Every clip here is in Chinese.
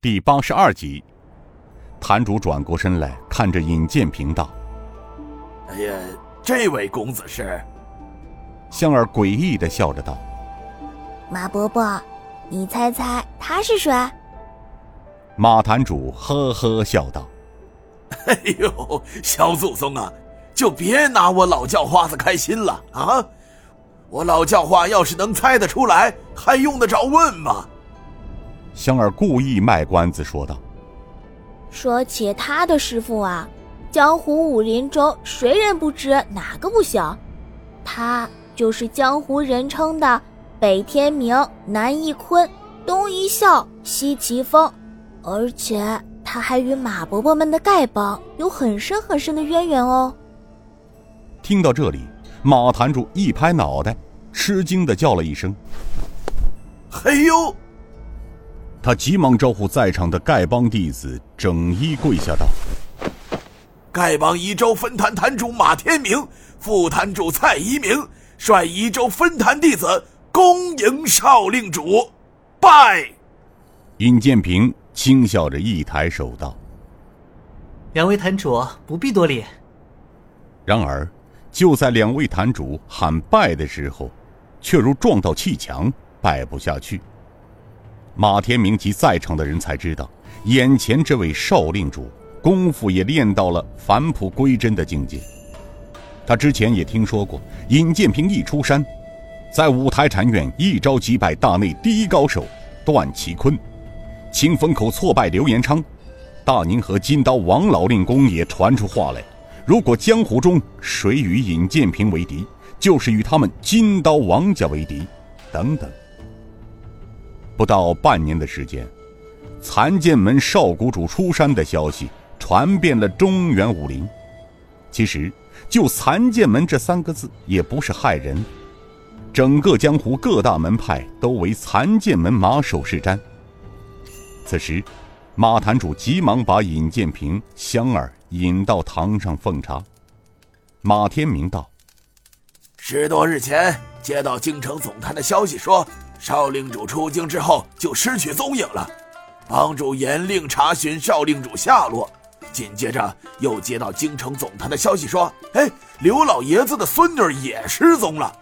第八十二集，坛主转过身来，看着尹建平道：“哎呀，这位公子是？”香儿诡异的笑着道：“马伯伯，你猜猜他是谁？”马坛主呵呵笑道：“哎呦，小祖宗啊，就别拿我老叫花子开心了啊！我老叫花要是能猜得出来，还用得着问吗？”香儿故意卖关子说道：“说起他的师傅啊，江湖武林中谁人不知，哪个不晓？他就是江湖人称的北天明、南一坤、东一笑、西奇峰，而且他还与马伯伯们的丐帮有很深很深的渊源哦。”听到这里，马坛主一拍脑袋，吃惊的叫了一声：“嘿呦！”他急忙招呼在场的丐帮弟子，整衣跪下道：“丐帮宜州分坛坛主马天明，副坛主蔡一鸣，率宜州分坛弟子恭迎少令主，拜。”尹建平轻笑着一抬手道：“两位坛主不必多礼。”然而，就在两位坛主喊拜的时候，却如撞到砌墙，拜不下去。马天明及在场的人才知道，眼前这位少令主功夫也练到了返璞归真的境界。他之前也听说过，尹建平一出山，在五台禅院一招击败大内第一高手段其坤，清风口挫败刘延昌，大宁河金刀王老令公也传出话来：如果江湖中谁与尹建平为敌，就是与他们金刀王家为敌，等等。不到半年的时间，残剑门少谷主出山的消息传遍了中原武林。其实，就“残剑门”这三个字也不是害人，整个江湖各大门派都为残剑门马首是瞻。此时，马坛主急忙把尹建平、香儿引到堂上奉茶。马天明道：“十多日前接到京城总坛的消息，说。”少令主出京之后就失去踪影了，帮主严令查询少令主下落。紧接着又接到京城总坛的消息，说：“哎，刘老爷子的孙女也失踪了，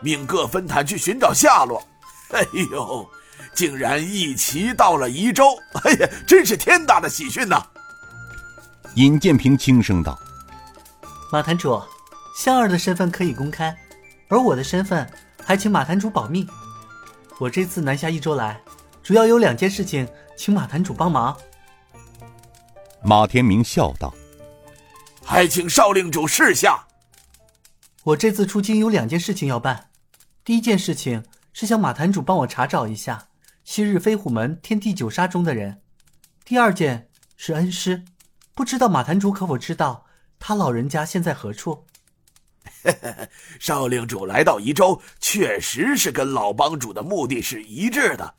命各分坛去寻找下落。”哎呦，竟然一齐到了宜州！哎呀，真是天大的喜讯呐！尹建平轻声道：“马坛主，香儿的身份可以公开，而我的身份还请马坛主保密。”我这次南下一周来，主要有两件事情，请马坛主帮忙。马天明笑道：“还请少令主示下。”我这次出京有两件事情要办，第一件事情是向马坛主帮我查找一下昔日飞虎门天地九杀中的人；第二件是恩师，不知道马坛主可否知道他老人家现在何处？少令主来到宜州，确实是跟老帮主的目的是一致的。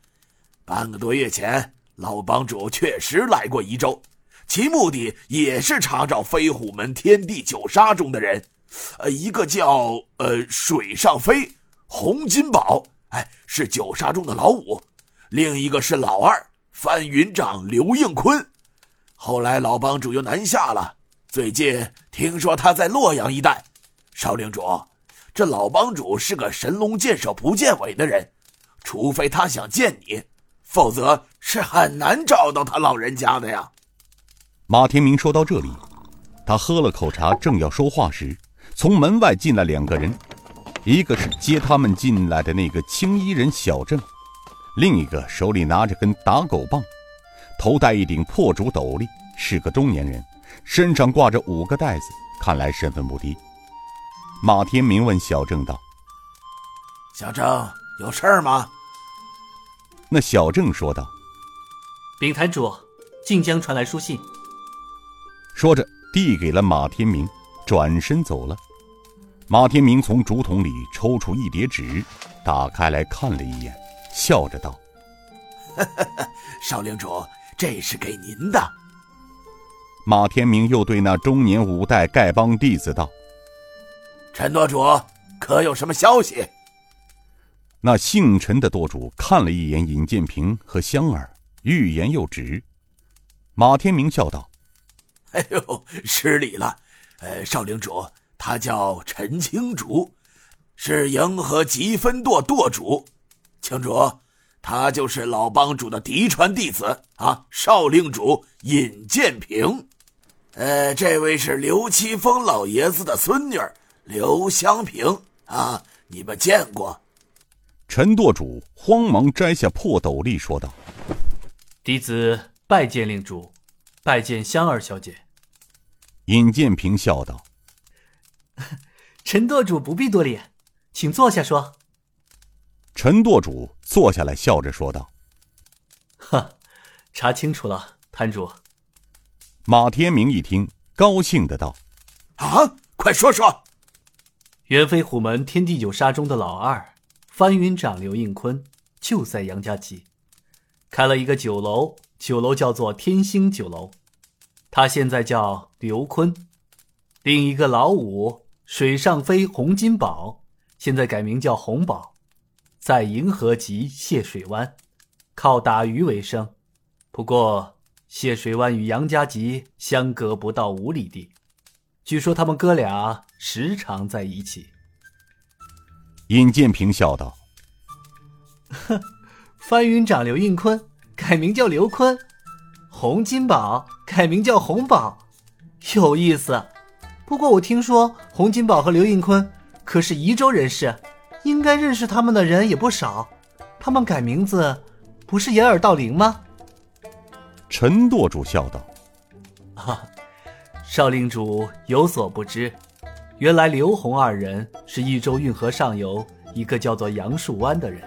半个多月前，老帮主确实来过宜州，其目的也是查找飞虎门天地九杀中的人。呃，一个叫呃水上飞，洪金宝，哎，是九杀中的老五；另一个是老二，翻云掌刘应坤。后来老帮主又南下了，最近听说他在洛阳一带。少令主，这老帮主是个神龙见首不见尾的人，除非他想见你，否则是很难找到他老人家的呀。马天明说到这里，他喝了口茶，正要说话时，从门外进来两个人，一个是接他们进来的那个青衣人小郑，另一个手里拿着根打狗棒，头戴一顶破竹斗笠，是个中年人，身上挂着五个袋子，看来身份不低。马天明问小郑道：“小郑有事儿吗？”那小郑说道：“禀坛主，晋江传来书信。”说着递给了马天明，转身走了。马天明从竹筒里抽出一叠纸，打开来看了一眼，笑着道：“少领主，这是给您的。”马天明又对那中年五代丐帮弟子道。陈舵主，可有什么消息？那姓陈的舵主看了一眼尹建平和香儿，欲言又止。马天明笑道：“哎呦，失礼了。呃，少领主，他叫陈青竹，是银河吉分舵舵主。青竹，他就是老帮主的嫡传弟子啊。少令主尹建平，呃，这位是刘七峰老爷子的孙女刘香平啊，你们见过？”陈舵主慌忙摘下破斗笠，说道：“弟子拜见令主，拜见香儿小姐。”尹建平笑道：“ 陈舵主不必多礼，请坐下说。”陈舵主坐下来，笑着说道：“ 哈，查清楚了，摊主。”马天明一听，高兴的道：“啊，快说说，元飞虎门天地九杀中的老二。”翻云掌刘应坤就在杨家集，开了一个酒楼，酒楼叫做天星酒楼。他现在叫刘坤。另一个老五水上飞洪金宝，现在改名叫洪宝，在银河集谢水湾，靠打鱼为生。不过谢水湾与杨家集相隔不到五里地，据说他们哥俩时常在一起。尹建平笑道：“哼，翻云掌刘应坤改名叫刘坤，洪金宝改名叫洪宝，有意思。不过我听说洪金宝和刘应坤可是宜州人士，应该认识他们的人也不少。他们改名字不是掩耳盗铃吗？”陈舵主笑道：“啊，少令主有所不知。”原来刘洪二人是益州运河上游一个叫做杨树湾的人，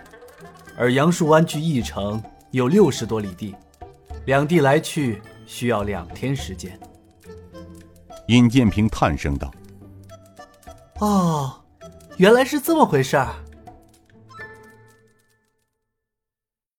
而杨树湾距益城有六十多里地，两地来去需要两天时间。尹建平叹声道：“哦，原来是这么回事儿。”